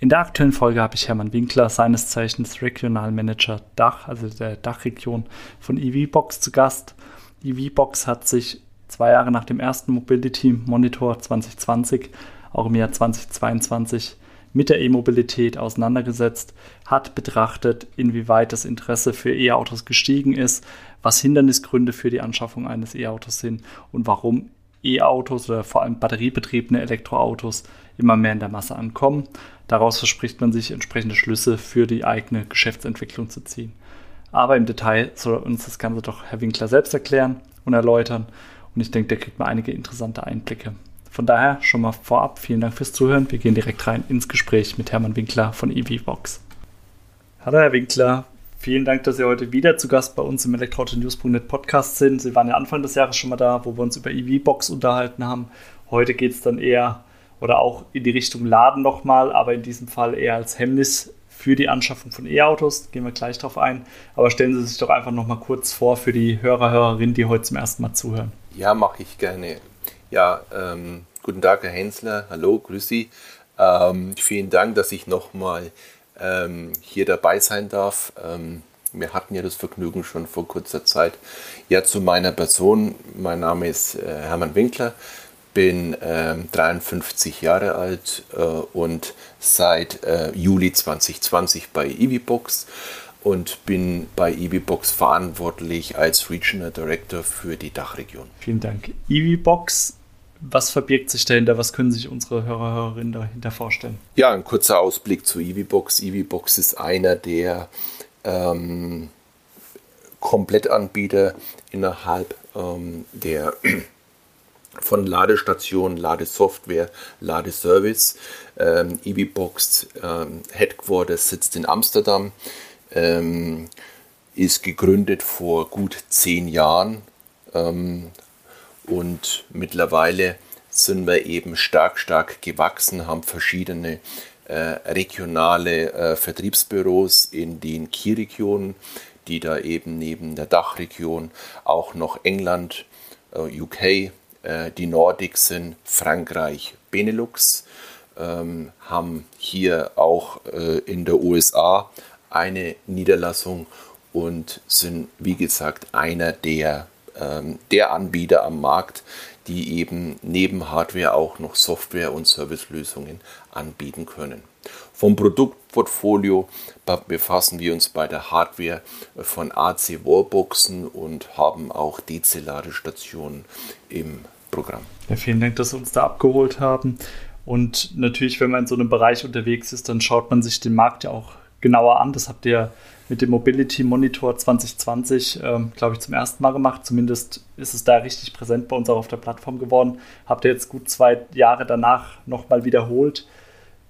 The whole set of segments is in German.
In der aktuellen Folge habe ich Hermann Winkler, seines Zeichens Regionalmanager Dach, also der Dachregion von EVBox zu Gast. EVBox hat sich zwei Jahre nach dem ersten Mobility Monitor 2020, auch im Jahr 2022, mit der E-Mobilität auseinandergesetzt, hat betrachtet, inwieweit das Interesse für E-Autos gestiegen ist, was Hindernisgründe für die Anschaffung eines E-Autos sind und warum E-Autos oder vor allem batteriebetriebene Elektroautos immer mehr in der Masse ankommen. Daraus verspricht man sich entsprechende Schlüsse für die eigene Geschäftsentwicklung zu ziehen. Aber im Detail soll uns das Ganze doch Herr Winkler selbst erklären und erläutern. Und ich denke, da kriegt man einige interessante Einblicke. Von daher schon mal vorab vielen Dank fürs Zuhören. Wir gehen direkt rein ins Gespräch mit Hermann Winkler von EVVox. Hallo Herr Winkler, vielen Dank, dass Sie heute wieder zu Gast bei uns im Elektroauto-News.net Podcast sind. Sie waren ja Anfang des Jahres schon mal da, wo wir uns über EVBox unterhalten haben. Heute geht es dann eher oder auch in die Richtung Laden nochmal, aber in diesem Fall eher als Hemmnis für die Anschaffung von E-Autos. Gehen wir gleich drauf ein. Aber stellen Sie sich doch einfach nochmal kurz vor für die Hörer, Hörerinnen, die heute zum ersten Mal zuhören. Ja, mache ich gerne. Ja, ähm, guten Tag, Herr Hensler. Hallo, grüß Sie. Ähm, vielen Dank, dass ich nochmal ähm, hier dabei sein darf. Ähm, wir hatten ja das Vergnügen schon vor kurzer Zeit. Ja, zu meiner Person. Mein Name ist äh, Hermann Winkler, bin äh, 53 Jahre alt äh, und seit äh, Juli 2020 bei EVBox und bin bei EVBox verantwortlich als Regional Director für die Dachregion. Vielen Dank. EVBox was verbirgt sich dahinter? Was können sich unsere Hörer, Hörerinnen dahinter vorstellen? Ja, ein kurzer Ausblick zu EVBox. EVBox ist einer der ähm, Komplettanbieter innerhalb ähm, der von Ladestationen, Ladesoftware, Ladeservice. Ähm, EVBox ähm, Headquarters sitzt in Amsterdam, ähm, ist gegründet vor gut zehn Jahren, ähm, und mittlerweile sind wir eben stark, stark gewachsen, haben verschiedene äh, regionale äh, Vertriebsbüros in den Key-Regionen, die da eben neben der Dachregion auch noch England, äh, UK, äh, die Nordics sind, Frankreich, Benelux, ähm, haben hier auch äh, in der USA eine Niederlassung und sind, wie gesagt, einer der der Anbieter am Markt, die eben neben Hardware auch noch Software- und Servicelösungen anbieten können. Vom Produktportfolio befassen wir uns bei der Hardware von AC Wallboxen und haben auch DC-Ladestationen im Programm. Ja, vielen Dank, dass Sie uns da abgeholt haben. Und natürlich, wenn man in so einem Bereich unterwegs ist, dann schaut man sich den Markt ja auch genauer an. Das habt ihr mit dem Mobility Monitor 2020, ähm, glaube ich, zum ersten Mal gemacht. Zumindest ist es da richtig präsent bei uns auch auf der Plattform geworden. Habt ihr jetzt gut zwei Jahre danach nochmal wiederholt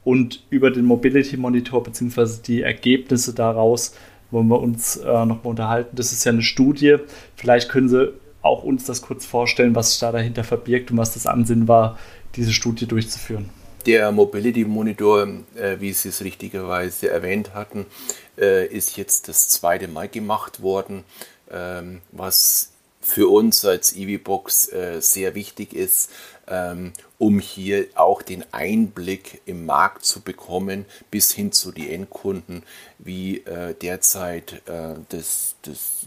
und über den Mobility Monitor bzw. die Ergebnisse daraus wollen wir uns äh, nochmal unterhalten. Das ist ja eine Studie. Vielleicht können Sie auch uns das kurz vorstellen, was sich da dahinter verbirgt und was das Ansinn war, diese Studie durchzuführen. Der Mobility Monitor, äh, wie Sie es richtigerweise erwähnt hatten, ist jetzt das zweite Mal gemacht worden, ähm, was für uns als EVBox äh, sehr wichtig ist, ähm, um hier auch den Einblick im Markt zu bekommen, bis hin zu den Endkunden, wie äh, derzeit äh, das, das,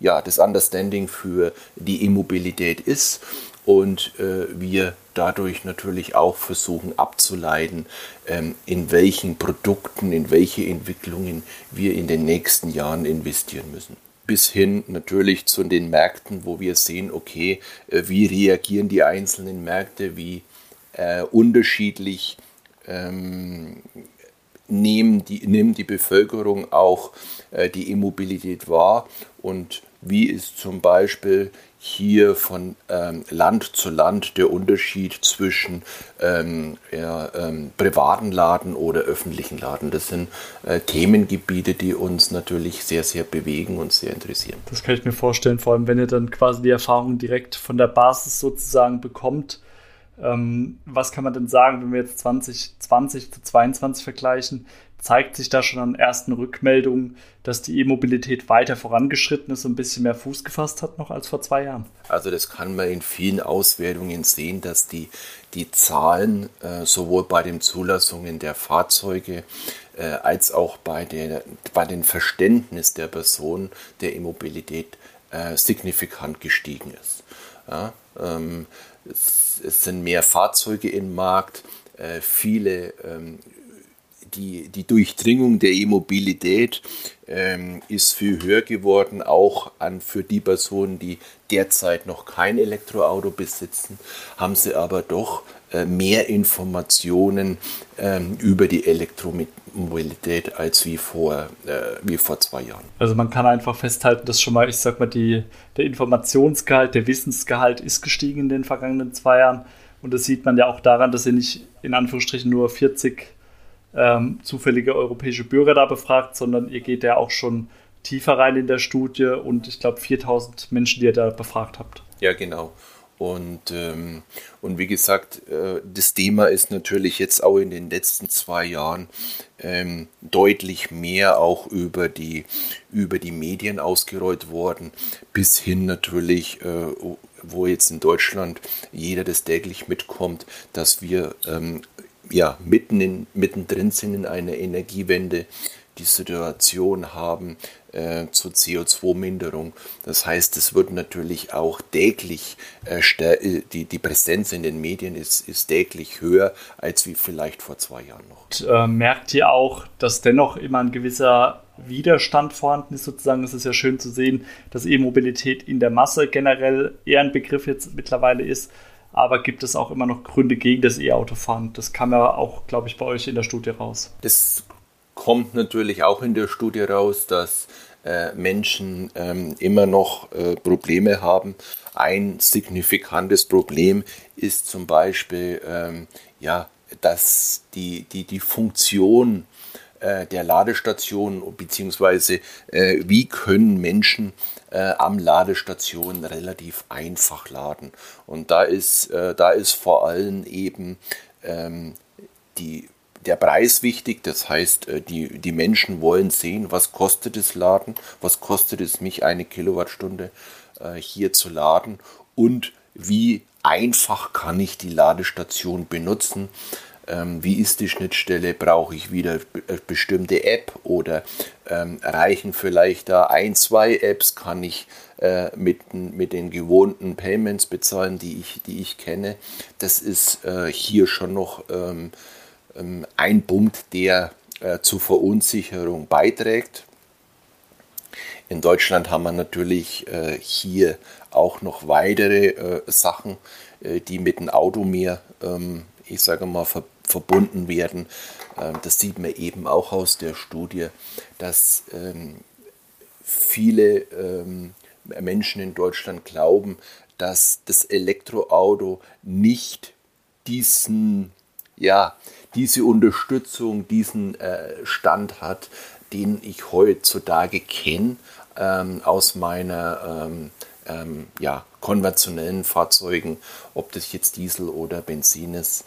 ja, das Understanding für die E-Mobilität ist und äh, wir dadurch natürlich auch versuchen abzuleiten, ähm, in welchen Produkten, in welche Entwicklungen wir in den nächsten Jahren investieren müssen. Bis hin natürlich zu den Märkten, wo wir sehen, okay, äh, wie reagieren die einzelnen Märkte, wie äh, unterschiedlich ähm, nehmen die, nimmt die Bevölkerung auch äh, die E-Mobilität wahr und wie ist zum Beispiel hier von ähm, Land zu Land der Unterschied zwischen ähm, ja, ähm, privaten Laden oder öffentlichen Laden. Das sind äh, Themengebiete, die uns natürlich sehr, sehr bewegen und sehr interessieren. Das kann ich mir vorstellen, vor allem wenn ihr dann quasi die Erfahrung direkt von der Basis sozusagen bekommt. Ähm, was kann man denn sagen, wenn wir jetzt 2020 zu 2022 vergleichen? Zeigt sich da schon an ersten Rückmeldungen, dass die E-Mobilität weiter vorangeschritten ist und ein bisschen mehr Fuß gefasst hat noch als vor zwei Jahren? Also das kann man in vielen Auswertungen sehen, dass die, die Zahlen äh, sowohl bei den Zulassungen der Fahrzeuge äh, als auch bei, der, bei dem Verständnis der Person der E-Mobilität äh, signifikant gestiegen ist. Ja, ähm, es, es, sind mehr Fahrzeuge im Markt, äh, viele ähm, die, die Durchdringung der E-Mobilität ähm, ist viel höher geworden, auch an, für die Personen, die derzeit noch kein Elektroauto besitzen, haben sie aber doch äh, mehr Informationen ähm, über die Elektromobilität als wie vor, äh, wie vor zwei Jahren. Also man kann einfach festhalten, dass schon mal, ich sag mal, die, der Informationsgehalt, der Wissensgehalt ist gestiegen in den vergangenen zwei Jahren. Und das sieht man ja auch daran, dass sie nicht in Anführungsstrichen nur 40 ähm, zufällige europäische Bürger da befragt, sondern ihr geht ja auch schon tiefer rein in der Studie und ich glaube 4000 Menschen, die ihr da befragt habt. Ja, genau. Und, ähm, und wie gesagt, äh, das Thema ist natürlich jetzt auch in den letzten zwei Jahren ähm, deutlich mehr auch über die, über die Medien ausgerollt worden, bis hin natürlich, äh, wo jetzt in Deutschland jeder das täglich mitkommt, dass wir ähm, ja, mitten in, mittendrin sind in einer Energiewende, die Situation haben äh, zur CO2-Minderung. Das heißt, es wird natürlich auch täglich, äh, äh, die, die Präsenz in den Medien ist, ist täglich höher als wie vielleicht vor zwei Jahren noch. Und, äh, merkt ihr auch, dass dennoch immer ein gewisser Widerstand vorhanden ist, sozusagen. Es ist ja schön zu sehen, dass E-Mobilität in der Masse generell eher ein Begriff jetzt mittlerweile ist aber gibt es auch immer noch Gründe gegen das E-Autofahren? Das kam ja auch, glaube ich, bei euch in der Studie raus. Das kommt natürlich auch in der Studie raus, dass äh, Menschen ähm, immer noch äh, Probleme haben. Ein signifikantes Problem ist zum Beispiel, ähm, ja, dass die, die, die Funktion äh, der Ladestation beziehungsweise äh, wie können Menschen äh, am Ladestation relativ einfach laden. Und da ist, äh, da ist vor allem eben ähm, die, der Preis wichtig. Das heißt, äh, die, die Menschen wollen sehen, was kostet es Laden, was kostet es mich eine Kilowattstunde äh, hier zu laden und wie einfach kann ich die Ladestation benutzen ähm, wie ist die Schnittstelle, brauche ich wieder äh, bestimmte App oder ähm, reichen vielleicht da ein, zwei Apps, kann ich äh, mit, mit den gewohnten Payments bezahlen, die ich, die ich kenne. Das ist äh, hier schon noch ähm, ähm ein Punkt, der äh, zur Verunsicherung beiträgt. In Deutschland haben wir natürlich äh, hier auch noch weitere äh, Sachen, äh, die mit dem Auto mehr, ähm, ich sage mal, ver verbunden werden. Ähm, das sieht man eben auch aus der Studie, dass ähm, viele ähm, Menschen in Deutschland glauben, dass das Elektroauto nicht diesen, ja, diese Unterstützung, diesen äh, Stand hat, den ich heutzutage kenne aus meiner ähm, ja, konventionellen Fahrzeugen, ob das jetzt Diesel oder Benzin ist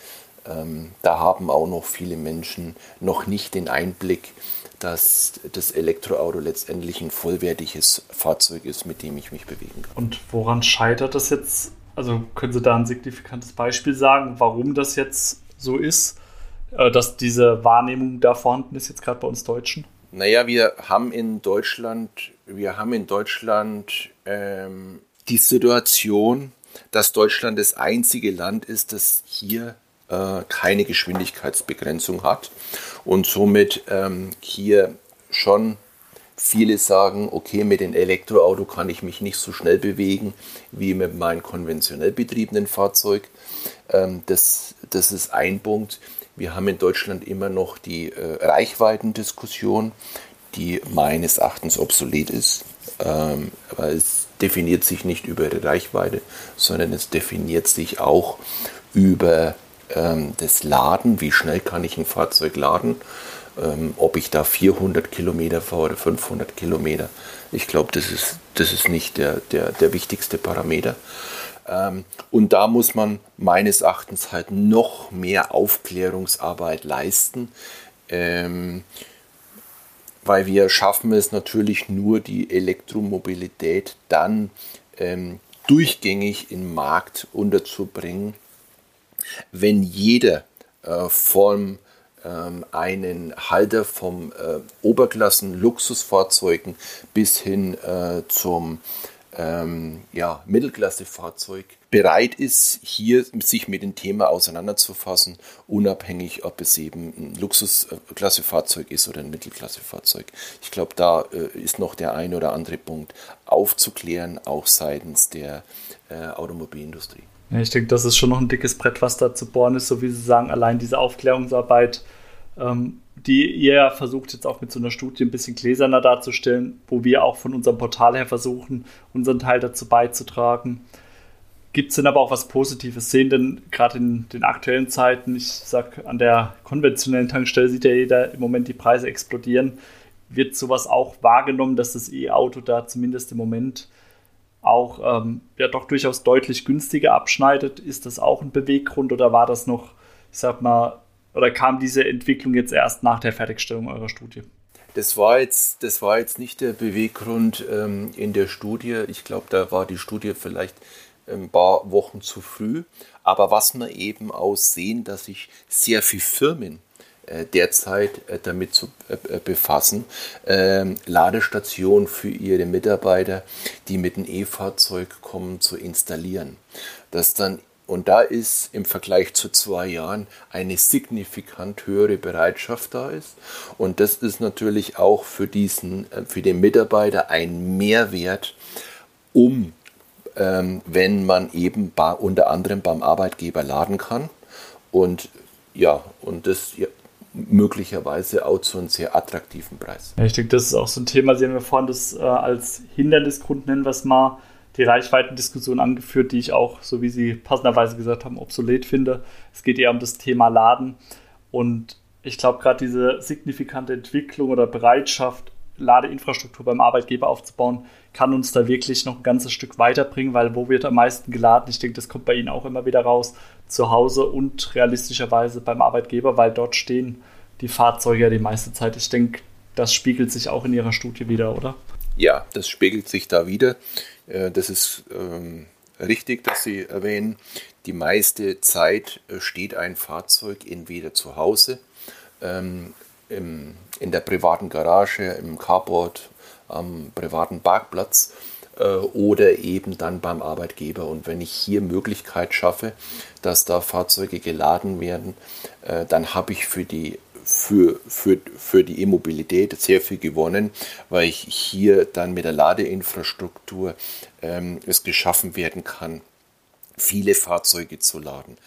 da haben auch noch viele Menschen noch nicht den Einblick, dass das Elektroauto letztendlich ein vollwertiges Fahrzeug ist, mit dem ich mich bewegen kann. Und woran scheitert das jetzt? Also können Sie da ein signifikantes Beispiel sagen, warum das jetzt so ist, äh, dass diese Wahrnehmung da vorhanden ist, jetzt gerade bei uns Deutschen? Naja, wir haben in Deutschland, wir haben in Deutschland ähm, die Situation, dass Deutschland das einzige Land ist, das hier äh, keine Geschwindigkeitsbegrenzung hat und somit ähm, hier schon viele sagen, okay, mit dem Elektroauto kann ich mich nicht so schnell bewegen wie mit meinem konventionell betriebenen Fahrzeug. Ähm, das, das ist ein Punkt. Wir haben in Deutschland immer noch die äh, Reichweitendiskussion, die meines Erachtens obsolet ist. ähm, aber es definiert sich nicht über die Reichweite, sondern es definiert sich auch über ähm, das Laden, wie schnell kann ich ein Fahrzeug laden, ähm, ob ich da 400 Kilometer fahre oder 500 Kilometer. Ich glaube, das ist, das ist nicht der, der, der wichtigste Parameter. Ähm, und da muss man meines Erachtens halt noch mehr Aufklärungsarbeit leisten, ähm, weil wir schaffen es natürlich nur, die Elektromobilität dann ähm, durchgängig im Markt unterzubringen, wenn jeder äh, vom ähm, einen Halter vom äh, Oberklassen Luxusfahrzeugen bis hin äh, zum ähm, ja, Mittelklassefahrzeug bereit ist, hier sich mit dem Thema auseinanderzufassen, unabhängig, ob es eben ein Luxusklassefahrzeug ist oder ein Mittelklassefahrzeug. Ich glaube, da äh, ist noch der ein oder andere Punkt aufzuklären, auch seitens der äh, Automobilindustrie. Ja, ich denke, das ist schon noch ein dickes Brett, was da zu bohren ist, so wie Sie sagen, allein diese Aufklärungsarbeit, ähm, die ihr versucht jetzt auch mit so einer Studie ein bisschen gläserner darzustellen, wo wir auch von unserem Portal her versuchen, unseren Teil dazu beizutragen. Gibt es denn aber auch was Positives? Sehen denn gerade in den aktuellen Zeiten, ich sag, an der konventionellen Tankstelle sieht ja jeder im Moment die Preise explodieren. Wird sowas auch wahrgenommen, dass das E-Auto da zumindest im Moment auch ähm, ja doch durchaus deutlich günstiger abschneidet. Ist das auch ein Beweggrund oder war das noch, ich sag mal, oder kam diese Entwicklung jetzt erst nach der Fertigstellung eurer Studie? Das war jetzt, das war jetzt nicht der Beweggrund ähm, in der Studie. Ich glaube, da war die Studie vielleicht ein paar Wochen zu früh. Aber was wir eben auch sehen, dass sich sehr viele Firmen derzeit äh, damit zu äh, befassen, ähm, Ladestationen für ihre Mitarbeiter, die mit einem E-Fahrzeug kommen, zu installieren. Das dann und da ist im Vergleich zu zwei Jahren eine signifikant höhere Bereitschaft da ist. Und das ist natürlich auch für diesen, für den Mitarbeiter ein Mehrwert, um, ähm, wenn man eben unter anderem beim Arbeitgeber laden kann. Und ja, und das möglicherweise auch zu einem sehr attraktiven Preis. Ja, ich denke, das ist auch so ein Thema, Sie haben ja vorhin das äh, als Hindernisgrund, nennen wir es mal, die Reichweitendiskussion angeführt, die ich auch, so wie Sie passenderweise gesagt haben, obsolet finde. Es geht eher um das Thema Laden und ich glaube, gerade diese signifikante Entwicklung oder Bereitschaft, Ladeinfrastruktur beim Arbeitgeber aufzubauen, kann uns da wirklich noch ein ganzes Stück weiterbringen, weil wo wird am meisten geladen? Ich denke, das kommt bei Ihnen auch immer wieder raus, zu Hause und realistischerweise beim Arbeitgeber, weil dort stehen die Fahrzeuge ja die meiste Zeit. Ich denke, das spiegelt sich auch in Ihrer Studie wieder, oder? Ja, das spiegelt sich da wieder. Äh, das ist ähm, richtig, dass Sie erwähnen, die meiste Zeit äh, steht ein Fahrzeug entweder zu Hause, ähm, im, in der privaten Garage, im Carport, am privaten Parkplatz äh, oder eben dann beim Arbeitgeber. Und wenn ich hier Möglichkeit schaffe, dass da Fahrzeuge geladen werden, äh, dann habe ich für die für, für, für die E-Mobilität sehr viel gewonnen, weil ich hier dann mit der Ladeinfrastruktur ähm, es geschaffen werden kann, viele Fahrzeuge zu laden.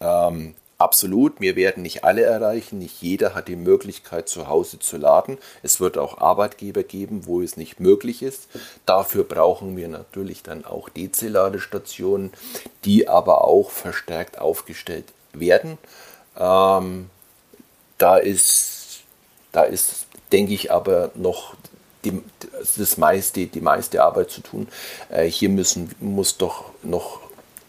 Ähm, Absolut, wir werden nicht alle erreichen. Nicht jeder hat die Möglichkeit, zu Hause zu laden. Es wird auch Arbeitgeber geben, wo es nicht möglich ist. Dafür brauchen wir natürlich dann auch DC-Ladestationen, die aber auch verstärkt aufgestellt werden. Ähm, da ist, da ist, denke ich, aber noch die, das meiste, die meiste Arbeit zu tun. Äh, hier müssen, muss doch noch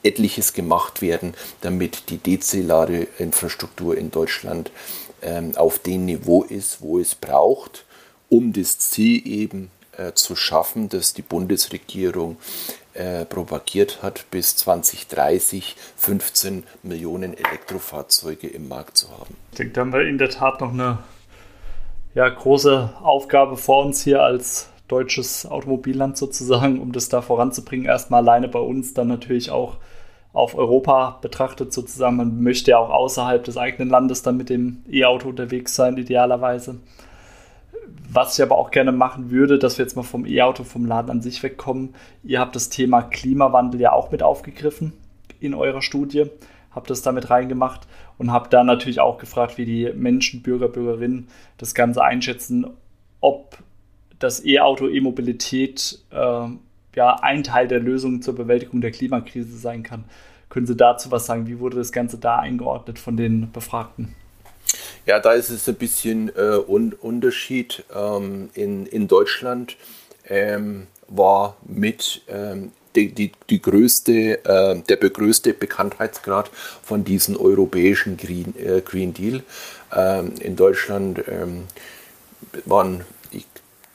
etliches gemacht werden, damit die DC-Ladeinfrastruktur in Deutschland ähm, auf dem Niveau ist, wo es braucht, um das Ziel eben äh, zu schaffen, das die Bundesregierung äh, propagiert hat, bis 2030 15 Millionen Elektrofahrzeuge im Markt zu haben. Ich denke, da haben wir in der Tat noch eine ja, große Aufgabe vor uns hier als deutsches Automobilland sozusagen, um das da voranzubringen. Erstmal alleine bei uns, dann natürlich auch auf Europa betrachtet sozusagen. Man möchte ja auch außerhalb des eigenen Landes dann mit dem E-Auto unterwegs sein, idealerweise. Was ich aber auch gerne machen würde, dass wir jetzt mal vom E-Auto, vom Laden an sich wegkommen. Ihr habt das Thema Klimawandel ja auch mit aufgegriffen in eurer Studie, habt das damit reingemacht und habt dann natürlich auch gefragt, wie die Menschen, Bürger, Bürgerinnen das Ganze einschätzen, ob dass E-Auto, E-Mobilität äh, ja ein Teil der Lösung zur Bewältigung der Klimakrise sein kann. Können Sie dazu was sagen? Wie wurde das Ganze da eingeordnet von den Befragten? Ja, da ist es ein bisschen äh, un Unterschied. Ähm, in, in Deutschland ähm, war mit ähm, die, die, die größte, äh, der größte Bekanntheitsgrad von diesem europäischen Green, äh, Green Deal. Ähm, in Deutschland ähm, waren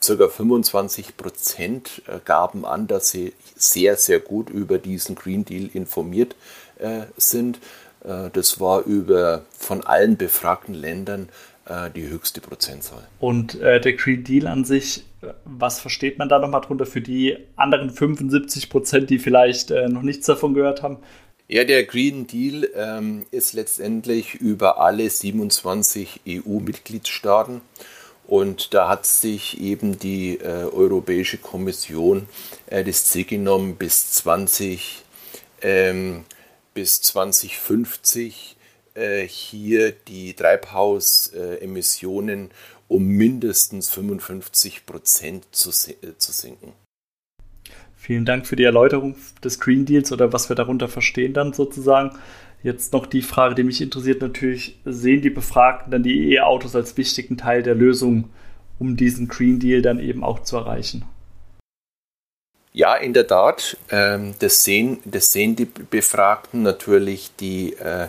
ca. 25 Prozent äh, gaben an, dass sie sehr, sehr gut über diesen Green Deal informiert äh, sind. Äh, das war über von allen befragten Ländern äh, die höchste Prozentzahl. Und äh, der Green Deal an sich, was versteht man da nochmal drunter für die anderen 75 Prozent, die vielleicht äh, noch nichts davon gehört haben? Ja, der Green Deal ähm, ist letztendlich über alle 27 EU-Mitgliedstaaten und da hat sich eben die äh, Europäische Kommission äh, das Ziel genommen, bis 20, ähm, bis 2050 äh, hier die Treibhausemissionen um mindestens 55 Prozent zu, äh, zu sinken. Vielen Dank für die Erläuterung des Green Deals oder was wir darunter verstehen dann sozusagen. Jetzt noch die Frage, die mich interessiert natürlich, sehen die Befragten dann die E-Autos als wichtigen Teil der Lösung, um diesen Green Deal dann eben auch zu erreichen? Ja, in der Tat. Ähm, das, sehen, das sehen die Befragten natürlich, die, äh,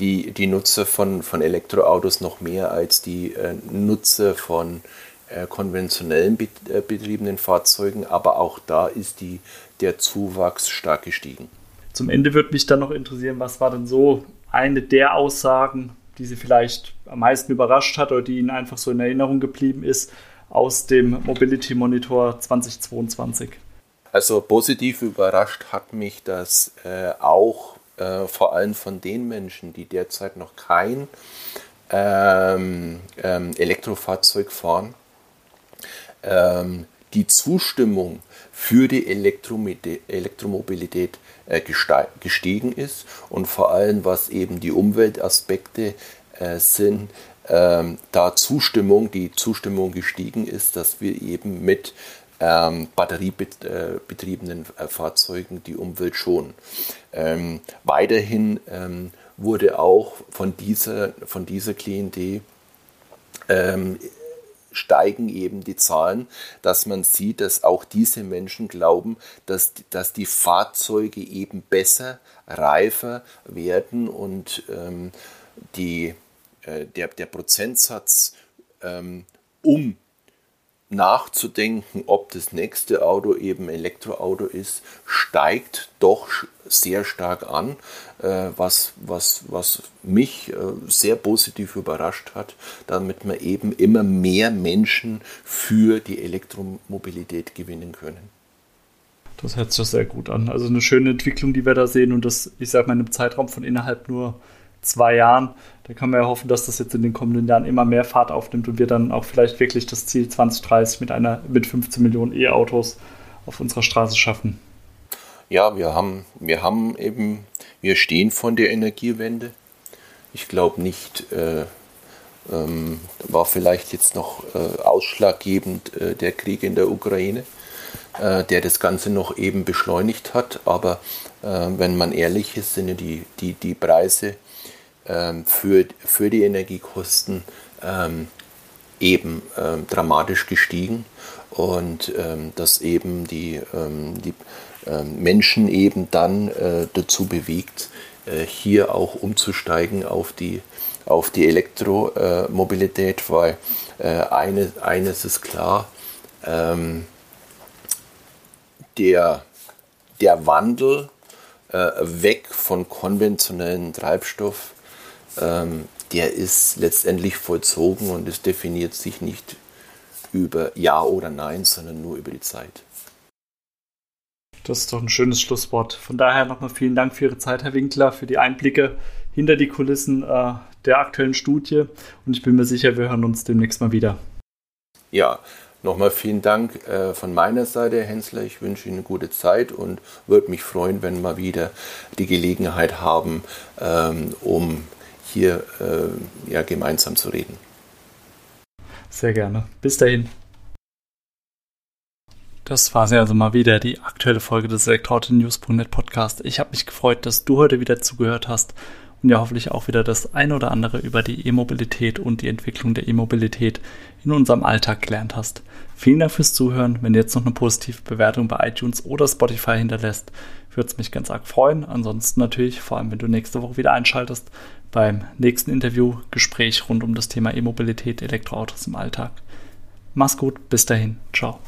die, die Nutzer von, von Elektroautos noch mehr als die äh, Nutzer von äh, konventionellen betriebenen Fahrzeugen. Aber auch da ist die, der Zuwachs stark gestiegen. Zum Ende würde mich dann noch interessieren, was war denn so eine der Aussagen, die Sie vielleicht am meisten überrascht hat oder die Ihnen einfach so in Erinnerung geblieben ist aus dem Mobility Monitor 2022? Also positiv überrascht hat mich, dass äh, auch äh, vor allem von den Menschen, die derzeit noch kein ähm, ähm, Elektrofahrzeug fahren, ähm, die Zustimmung für die Elektromobilität gestiegen ist und vor allem was eben die Umweltaspekte äh, sind, ähm, da Zustimmung, die Zustimmung gestiegen ist, dass wir eben mit ähm, batteriebetriebenen äh, Fahrzeugen die Umwelt schonen. Ähm, weiterhin wurde auch von dieser, von dieser Klientel steigen eben die Zahlen, dass man sieht, dass auch diese Menschen glauben, dass, dass die Fahrzeuge eben besser, reifer werden und ähm, die, äh, der, der Prozentsatz, ähm, um nachzudenken, ob das nächste Auto eben Elektroauto ist, steigt doch sehr stark an, äh, was, was, was mich äh, sehr positiv überrascht hat, damit wir eben immer mehr Menschen für die Elektromobilität gewinnen können. Das hört sich sehr gut an. Also eine schöne Entwicklung, die wir da sehen und das, ich sage mal, in einem Zeitraum von innerhalb nur zwei Jahren. Da kann man ja hoffen, dass das jetzt in den kommenden Jahren immer mehr Fahrt aufnimmt und wir dann auch vielleicht wirklich das Ziel 2030 mit einer mit 15 Millionen E-Autos auf unserer Straße schaffen. Ja, wir haben, wir haben eben, wir stehen von der Energiewende. Ich glaube nicht, äh, ähm, war vielleicht jetzt noch äh, ausschlaggebend äh, der Krieg in der Ukraine, äh, der das Ganze noch eben beschleunigt hat. Aber äh, wenn man ehrlich ist, sind ja die, die, die Preise ähm, für, für die Energiekosten ähm, eben ähm, dramatisch gestiegen und dass eben die, die Menschen eben dann äh, dazu bewegt, äh, hier auch umzusteigen auf die, auf die Elektromobilität, weil äh, eine, eines ist klar, der, der Wandel weg von konventionellen Treibstoff ähm, der ist letztendlich vollzogen und es definiert sich nicht über Ja oder Nein, sondern nur über die Zeit. Das ist doch ein schönes Schlusswort. Von daher nochmal vielen Dank für Ihre Zeit, Herr Winkler, für die Einblicke hinter die Kulissen äh, der aktuellen Studie. Und ich bin mir sicher, wir hören uns demnächst mal wieder. Ja, Nochmal vielen Dank äh, von meiner Seite, Herr Hensler. Ich wünsche Ihnen eine gute Zeit und würde mich freuen, wenn wir wieder die Gelegenheit haben, ähm, um hier äh, ja, gemeinsam zu reden. Sehr gerne. Bis dahin. Das war sie also mal wieder, die aktuelle Folge des Elektroauto-News.net Podcast. Ich habe mich gefreut, dass du heute wieder zugehört hast und ja hoffentlich auch wieder das ein oder andere über die E-Mobilität und die Entwicklung der E-Mobilität in unserem Alltag gelernt hast. Vielen Dank fürs Zuhören. Wenn du jetzt noch eine positive Bewertung bei iTunes oder Spotify hinterlässt, würde es mich ganz arg freuen. Ansonsten natürlich, vor allem wenn du nächste Woche wieder einschaltest, beim nächsten Interview, Gespräch rund um das Thema E-Mobilität, Elektroautos im Alltag. Mach's gut, bis dahin, ciao.